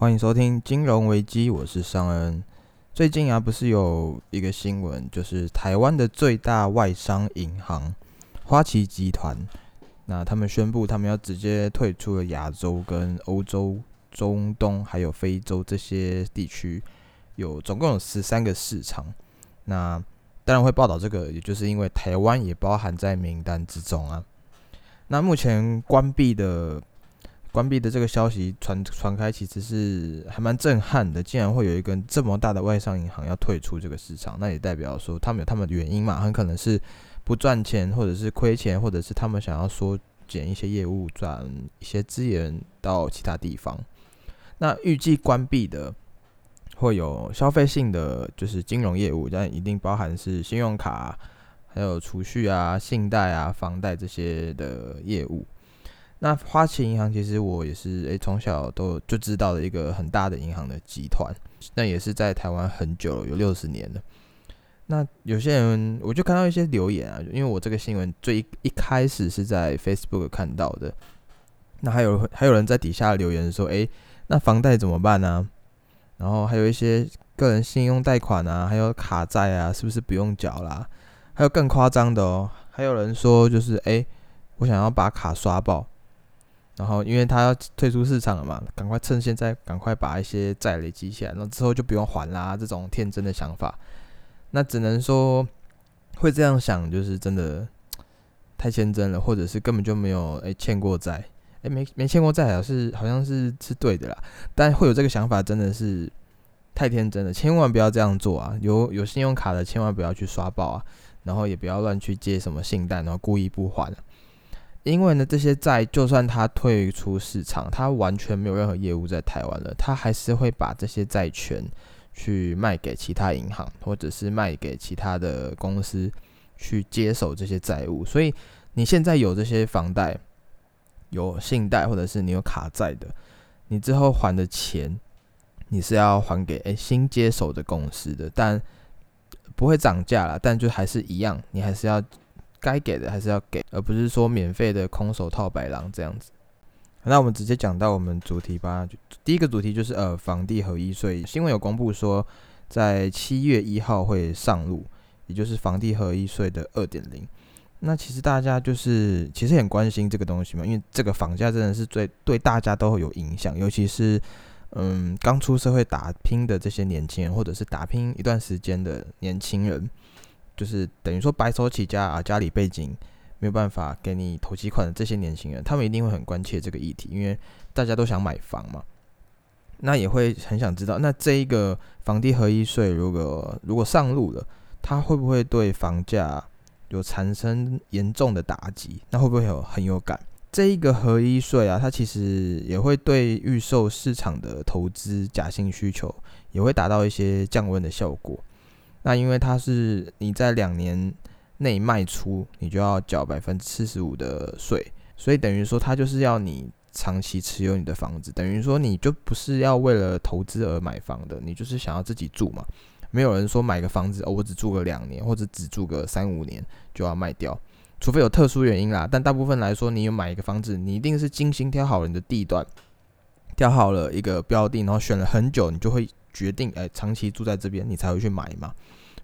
欢迎收听金融危机，我是尚恩。最近啊，不是有一个新闻，就是台湾的最大外商银行花旗集团，那他们宣布他们要直接退出了亚洲、跟欧洲、中东还有非洲这些地区，有总共有十三个市场。那当然会报道这个，也就是因为台湾也包含在名单之中啊。那目前关闭的。关闭的这个消息传传开，其实是还蛮震撼的。竟然会有一个这么大的外商银行要退出这个市场，那也代表说他们有他们的原因嘛？很可能是不赚钱，或者是亏钱，或者是他们想要缩减一些业务，转一些资源到其他地方。那预计关闭的会有消费性的，就是金融业务，但一定包含是信用卡、还有储蓄啊、信贷啊、房贷这些的业务。那花旗银行其实我也是诶，从小都就知道的一个很大的银行的集团，那也是在台湾很久了，有六十年了。那有些人我就看到一些留言啊，因为我这个新闻最一开始是在 Facebook 看到的，那还有还有人在底下留言说，诶，那房贷怎么办呢？然后还有一些个人信用贷款啊，还有卡债啊，是不是不用缴啦？还有更夸张的哦，还有人说就是诶，我想要把卡刷爆。然后，因为他要退出市场了嘛，赶快趁现在赶快把一些债累积起来，然后之后就不用还啦。这种天真的想法，那只能说会这样想，就是真的太天真了，或者是根本就没有诶欠过债，诶没没欠过债啊，是好像是是对的啦。但会有这个想法，真的是太天真了，千万不要这样做啊！有有信用卡的，千万不要去刷爆啊，然后也不要乱去借什么信贷，然后故意不还。因为呢，这些债就算他退出市场，他完全没有任何业务在台湾了，他还是会把这些债权去卖给其他银行，或者是卖给其他的公司去接手这些债务。所以你现在有这些房贷、有信贷，或者是你有卡债的，你之后还的钱，你是要还给诶新接手的公司的，但不会涨价了，但就还是一样，你还是要。该给的还是要给，而不是说免费的空手套白狼这样子。那我们直接讲到我们主题吧。第一个主题就是呃，房地合一税新闻有公布说，在七月一号会上路，也就是房地合一税的二点零。那其实大家就是其实很关心这个东西嘛，因为这个房价真的是最对大家都会有影响，尤其是嗯刚出社会打拼的这些年轻人，或者是打拼一段时间的年轻人。就是等于说白手起家啊，家里背景没有办法给你投期款的这些年轻人，他们一定会很关切这个议题，因为大家都想买房嘛。那也会很想知道，那这一个房地合一税如果如果上路了，它会不会对房价有产生严重的打击？那会不会有很有感？这一个合一税啊，它其实也会对预售市场的投资假性需求也会达到一些降温的效果。那因为它是你在两年内卖出，你就要缴百分之四十五的税，所以等于说它就是要你长期持有你的房子，等于说你就不是要为了投资而买房的，你就是想要自己住嘛。没有人说买个房子，哦，我只住个两年或者只住个三五年就要卖掉，除非有特殊原因啦。但大部分来说，你有买一个房子，你一定是精心挑好了你的地段，挑好了一个标的，然后选了很久，你就会。决定哎，长期住在这边，你才会去买嘛。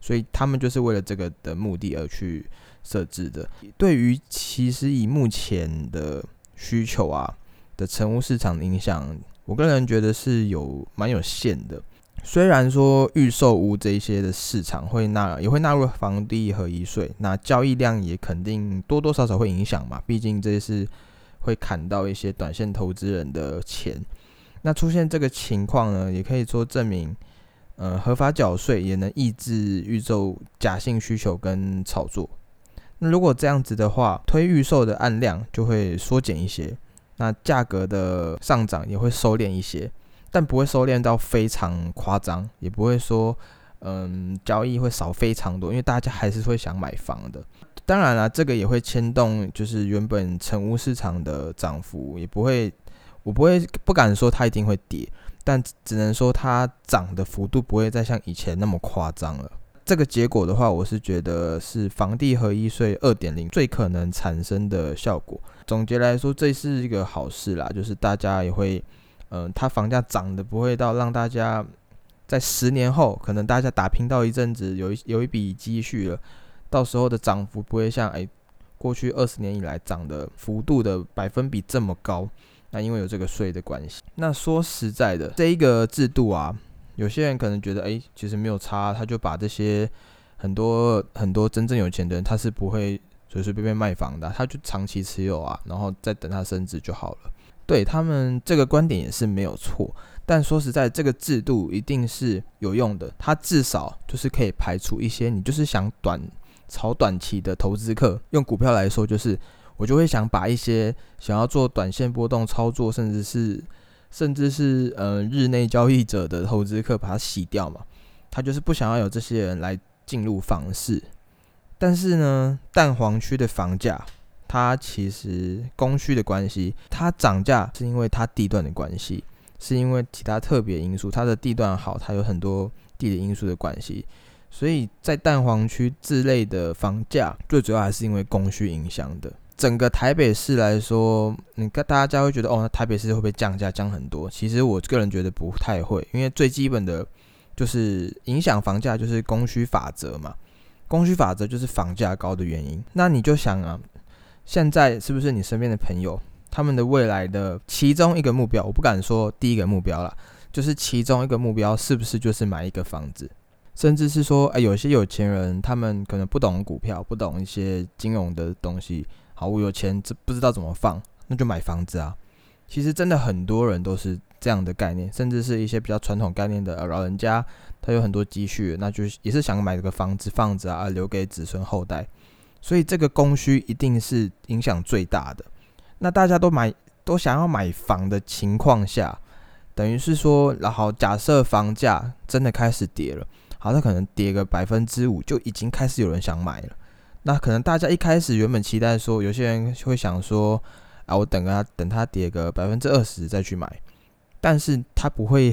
所以他们就是为了这个的目的而去设置的。对于其实以目前的需求啊的成屋市场的影响，我个人觉得是有蛮有限的。虽然说预售屋这一些的市场会纳也会纳入房地合一税，那交易量也肯定多多少少会影响嘛。毕竟这是会砍到一些短线投资人的钱。那出现这个情况呢，也可以说证明，呃，合法缴税也能抑制预售假性需求跟炒作。那如果这样子的话，推预售的案量就会缩减一些，那价格的上涨也会收敛一些，但不会收敛到非常夸张，也不会说，嗯，交易会少非常多，因为大家还是会想买房的。当然了，这个也会牵动，就是原本成屋市场的涨幅，也不会。我不会不敢说它一定会跌，但只能说它涨的幅度不会再像以前那么夸张了。这个结果的话，我是觉得是房地合一税二点零最可能产生的效果。总结来说，这是一个好事啦，就是大家也会嗯，它房价涨的不会到让大家在十年后，可能大家打拼到一阵子，有一有一笔积蓄了，到时候的涨幅不会像哎过去二十年以来涨的幅度的百分比这么高。那因为有这个税的关系，那说实在的，这一个制度啊，有些人可能觉得哎，其实没有差，他就把这些很多很多真正有钱的人，他是不会随随便便卖房的，他就长期持有啊，然后再等他升值就好了。对他们这个观点也是没有错，但说实在，这个制度一定是有用的。它至少就是可以排除一些你就是想短炒短期的投资客。用股票来说，就是我就会想把一些想要做短线波动操作，甚至是甚至是呃日内交易者的投资客把它洗掉嘛。他就是不想要有这些人来进入房市。但是呢，蛋黄区的房价。它其实供需的关系，它涨价是因为它地段的关系，是因为其他特别因素。它的地段好，它有很多地理因素的关系。所以在蛋黄区之类的房价，最主要还是因为供需影响的。整个台北市来说，你跟大家会觉得哦，台北市会不会降价降很多？其实我个人觉得不太会，因为最基本的就是影响房价就是供需法则嘛。供需法则就是房价高的原因。那你就想啊。现在是不是你身边的朋友，他们的未来的其中一个目标，我不敢说第一个目标了，就是其中一个目标是不是就是买一个房子，甚至是说，哎，有些有钱人他们可能不懂股票，不懂一些金融的东西，好，我有钱，这不知道怎么放，那就买房子啊。其实真的很多人都是这样的概念，甚至是一些比较传统概念的老人家，他有很多积蓄，那就也是想买个房子放着啊，留给子孙后代。所以这个供需一定是影响最大的。那大家都买都想要买房的情况下，等于是说，然后假设房价真的开始跌了，好，那可能跌个百分之五，就已经开始有人想买了。那可能大家一开始原本期待说，有些人会想说，啊，我等啊等它跌个百分之二十再去买，但是他不会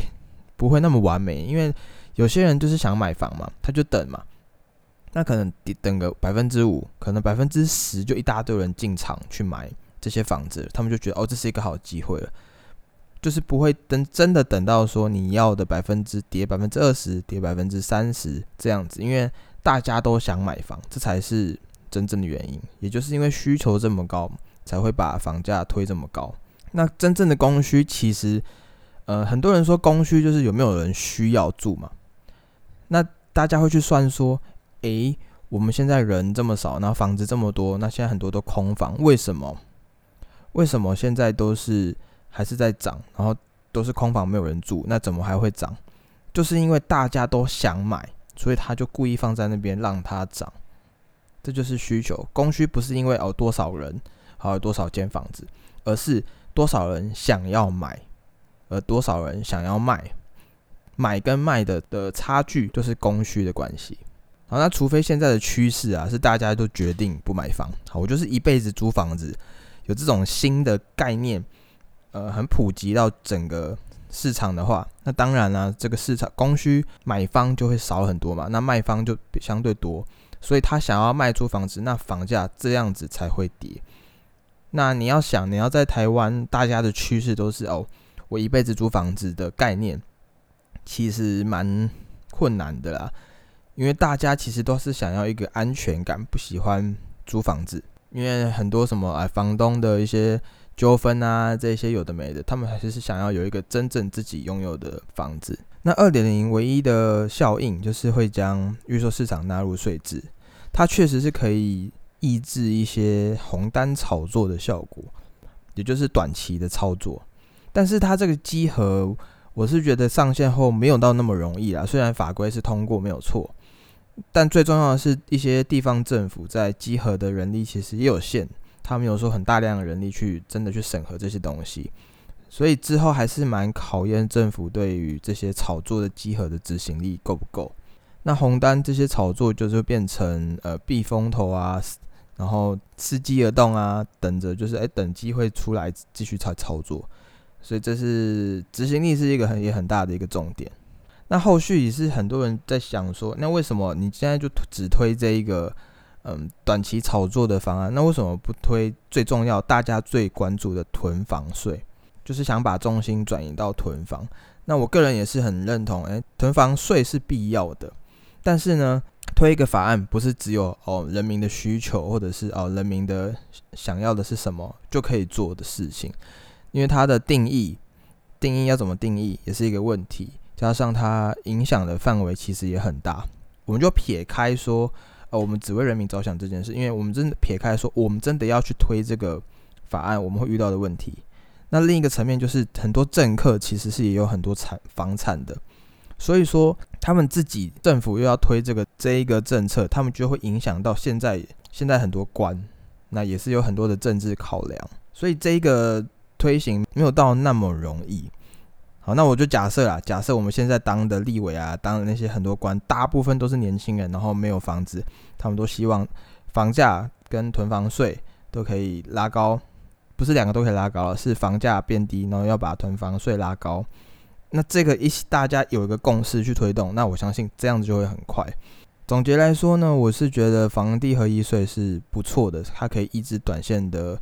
不会那么完美，因为有些人就是想买房嘛，他就等嘛。那可能等个百分之五，可能百分之十就一大堆人进场去买这些房子，他们就觉得哦，这是一个好机会了，就是不会等真的等到说你要的百分之跌百分之二十，跌百分之三十这样子，因为大家都想买房，这才是真正的原因，也就是因为需求这么高，才会把房价推这么高。那真正的供需其实，呃，很多人说供需就是有没有人需要住嘛，那大家会去算说。诶，我们现在人这么少，然后房子这么多，那现在很多都空房，为什么？为什么现在都是还是在涨，然后都是空房，没有人住，那怎么还会涨？就是因为大家都想买，所以他就故意放在那边让它涨，这就是需求，供需不是因为哦多少人，还有多少间房子，而是多少人想要买，而多少人想要卖，买跟卖的的差距就是供需的关系。好，那除非现在的趋势啊是大家都决定不买房，好，我就是一辈子租房子，有这种新的概念，呃，很普及到整个市场的话，那当然了，这个市场供需买方就会少很多嘛，那卖方就相对多，所以他想要卖出房子，那房价这样子才会跌。那你要想，你要在台湾，大家的趋势都是哦，我一辈子租房子的概念，其实蛮困难的啦。因为大家其实都是想要一个安全感，不喜欢租房子，因为很多什么啊，房东的一些纠纷啊，这些有的没的，他们还是想要有一个真正自己拥有的房子。那二点零唯一的效应就是会将预售市场纳入税制，它确实是可以抑制一些红单炒作的效果，也就是短期的操作。但是它这个集合，我是觉得上线后没有到那么容易啦。虽然法规是通过没有错。但最重要的是一些地方政府在集合的人力其实也有限，他们有说很大量的人力去真的去审核这些东西，所以之后还是蛮考验政府对于这些炒作的集合的执行力够不够。那红单这些炒作就是变成呃避风头啊，然后伺机而动啊，等着就是哎等机会出来继续操操作，所以这是执行力是一个很也很大的一个重点。那后续也是很多人在想说，那为什么你现在就只推这一个嗯短期炒作的方案？那为什么不推最重要、大家最关注的囤房税？就是想把重心转移到囤房。那我个人也是很认同，诶，囤房税是必要的，但是呢，推一个法案不是只有哦人民的需求或者是哦人民的想要的是什么就可以做的事情，因为它的定义定义要怎么定义也是一个问题，加上它影响的范围其实也很大。我们就撇开说，呃，我们只为人民着想这件事，因为我们真的撇开说，我们真的要去推这个法案，我们会遇到的问题。那另一个层面就是，很多政客其实是也有很多产房产的，所以说他们自己政府又要推这个这一个政策，他们就会影响到现在现在很多官，那也是有很多的政治考量，所以这一个推行没有到那么容易。好，那我就假设啦，假设我们现在当的立委啊，当的那些很多官，大部分都是年轻人，然后没有房子，他们都希望房价跟囤房税都可以拉高。不是两个都可以拉高了，是房价变低，然后要把囤房税拉高。那这个一大家有一个共识去推动，那我相信这样子就会很快。总结来说呢，我是觉得房地合一税是不错的，它可以抑制短线的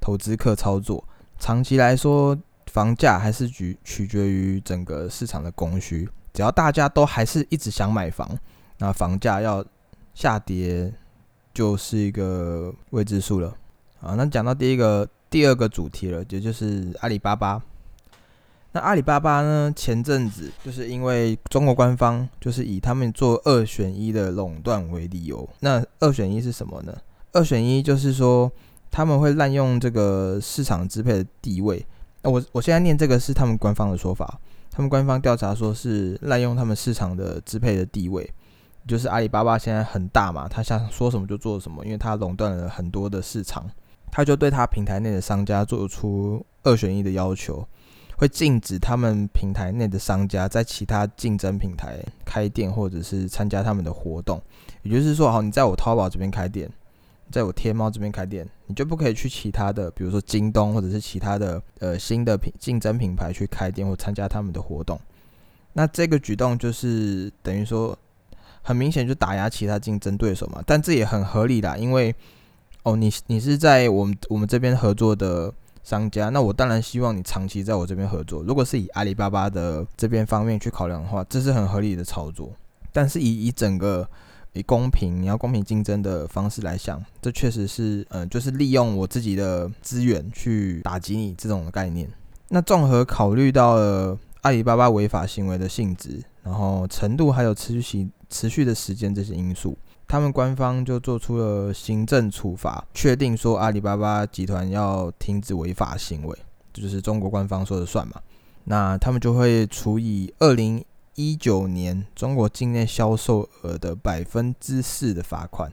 投资客操作。长期来说，房价还是取取决于整个市场的供需。只要大家都还是一直想买房，那房价要下跌就是一个未知数了。啊，那讲到第一个。第二个主题了，也就是阿里巴巴。那阿里巴巴呢？前阵子就是因为中国官方就是以他们做二选一的垄断为理由。那二选一是什么呢？二选一就是说他们会滥用这个市场支配的地位。我我现在念这个是他们官方的说法。他们官方调查说是滥用他们市场的支配的地位，就是阿里巴巴现在很大嘛，他想说什么就做什么，因为他垄断了很多的市场。他就对他平台内的商家做出二选一的要求，会禁止他们平台内的商家在其他竞争平台开店，或者是参加他们的活动。也就是说，好，你在我淘宝这边开店，在我天猫这边开店，你就不可以去其他的，比如说京东或者是其他的呃新的品竞争品牌去开店或参加他们的活动。那这个举动就是等于说，很明显就打压其他竞争对手嘛。但这也很合理啦，因为。哦，你你是在我们我们这边合作的商家，那我当然希望你长期在我这边合作。如果是以阿里巴巴的这边方面去考量的话，这是很合理的操作。但是以以整个以公平，你要公平竞争的方式来想，这确实是嗯，就是利用我自己的资源去打击你这种概念。那综合考虑到了阿里巴巴违法行为的性质，然后程度还有持续持续的时间这些因素。他们官方就做出了行政处罚，确定说阿里巴巴集团要停止违法行为，这就是中国官方说的算嘛？那他们就会处以二零一九年中国境内销售额的百分之四的罚款。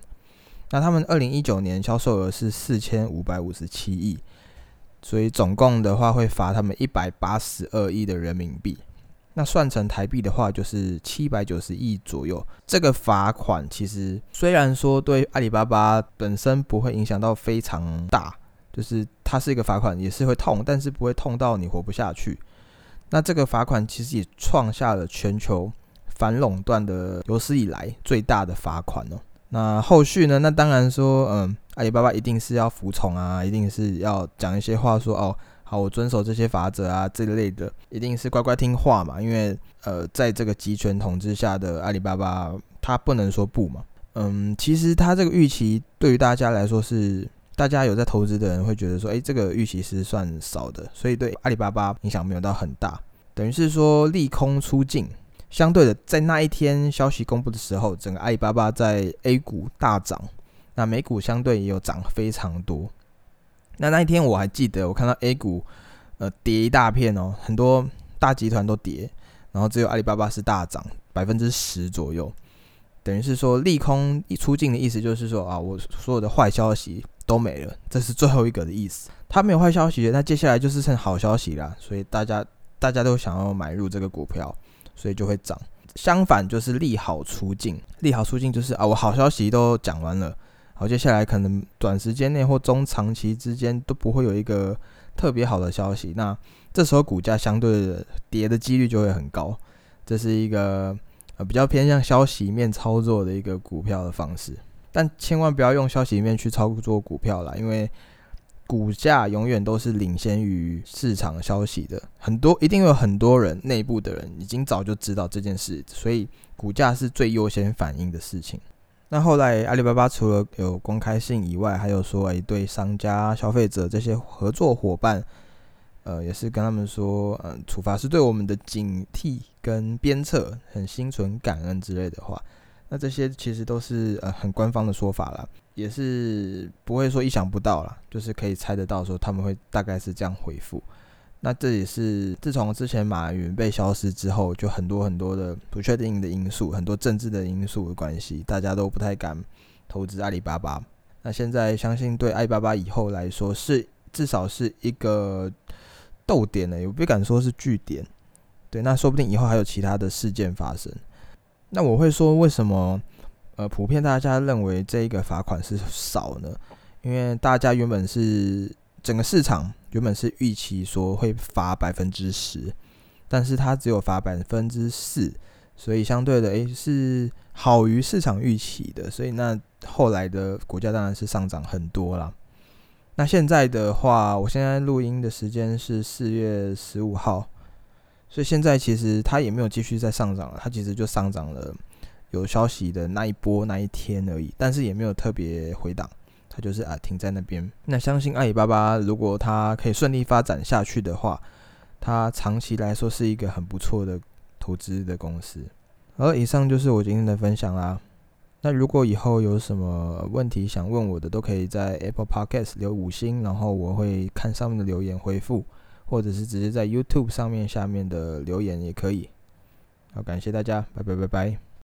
那他们二零一九年销售额是四千五百五十七亿，所以总共的话会罚他们一百八十二亿的人民币。那算成台币的话，就是七百九十亿左右。这个罚款其实虽然说对阿里巴巴本身不会影响到非常大，就是它是一个罚款，也是会痛，但是不会痛到你活不下去。那这个罚款其实也创下了全球反垄断的有史以来最大的罚款哦。那后续呢？那当然说，嗯，阿里巴巴一定是要服从啊，一定是要讲一些话说哦。好，我遵守这些法则啊，这类的一定是乖乖听话嘛，因为呃，在这个集权统治下的阿里巴巴，他不能说不嘛。嗯，其实他这个预期对于大家来说是，大家有在投资的人会觉得说，诶，这个预期是算少的，所以对阿里巴巴影响没有到很大，等于是说利空出尽。相对的，在那一天消息公布的时候，整个阿里巴巴在 A 股大涨，那美股相对也有涨非常多。那那一天我还记得，我看到 A 股，呃，跌一大片哦，很多大集团都跌，然后只有阿里巴巴是大涨百分之十左右，等于是说利空一出尽的意思，就是说啊，我所有的坏消息都没了，这是最后一个的意思。它没有坏消息，那接下来就是剩好消息啦，所以大家大家都想要买入这个股票，所以就会涨。相反就是利好出尽，利好出尽就是啊，我好消息都讲完了。好，接下来可能短时间内或中长期之间都不会有一个特别好的消息，那这时候股价相对的跌的几率就会很高。这是一个呃比较偏向消息面操作的一个股票的方式，但千万不要用消息面去操作股票啦，因为股价永远都是领先于市场消息的，很多一定有很多人内部的人已经早就知道这件事，所以股价是最优先反应的事情。那后来阿里巴巴除了有公开信以外，还有说诶对商家、消费者这些合作伙伴，呃，也是跟他们说，嗯，处罚是对我们的警惕跟鞭策，很心存感恩之类的话。那这些其实都是呃很官方的说法了，也是不会说意想不到了，就是可以猜得到说他们会大概是这样回复。那这也是自从之前马云被消失之后，就很多很多的不确定的因素，很多政治的因素的关系，大家都不太敢投资阿里巴巴。那现在相信对阿里巴巴以后来说是至少是一个逗点呢，也不敢说是据点。对，那说不定以后还有其他的事件发生。那我会说，为什么呃，普遍大家认为这一个罚款是少呢？因为大家原本是整个市场原本是预期说会罚百分之十，但是它只有罚百分之四，所以相对的诶是好于市场预期的，所以那后来的股价当然是上涨很多了。那现在的话，我现在录音的时间是四月十五号。所以现在其实它也没有继续在上涨了，它其实就上涨了有消息的那一波那一天而已，但是也没有特别回档，它就是啊停在那边。那相信阿里巴巴如果它可以顺利发展下去的话，它长期来说是一个很不错的投资的公司。而以上就是我今天的分享啦。那如果以后有什么问题想问我的，都可以在 Apple Podcast 留五星，然后我会看上面的留言回复。或者是直接在 YouTube 上面下面的留言也可以。好，感谢大家，拜拜拜拜。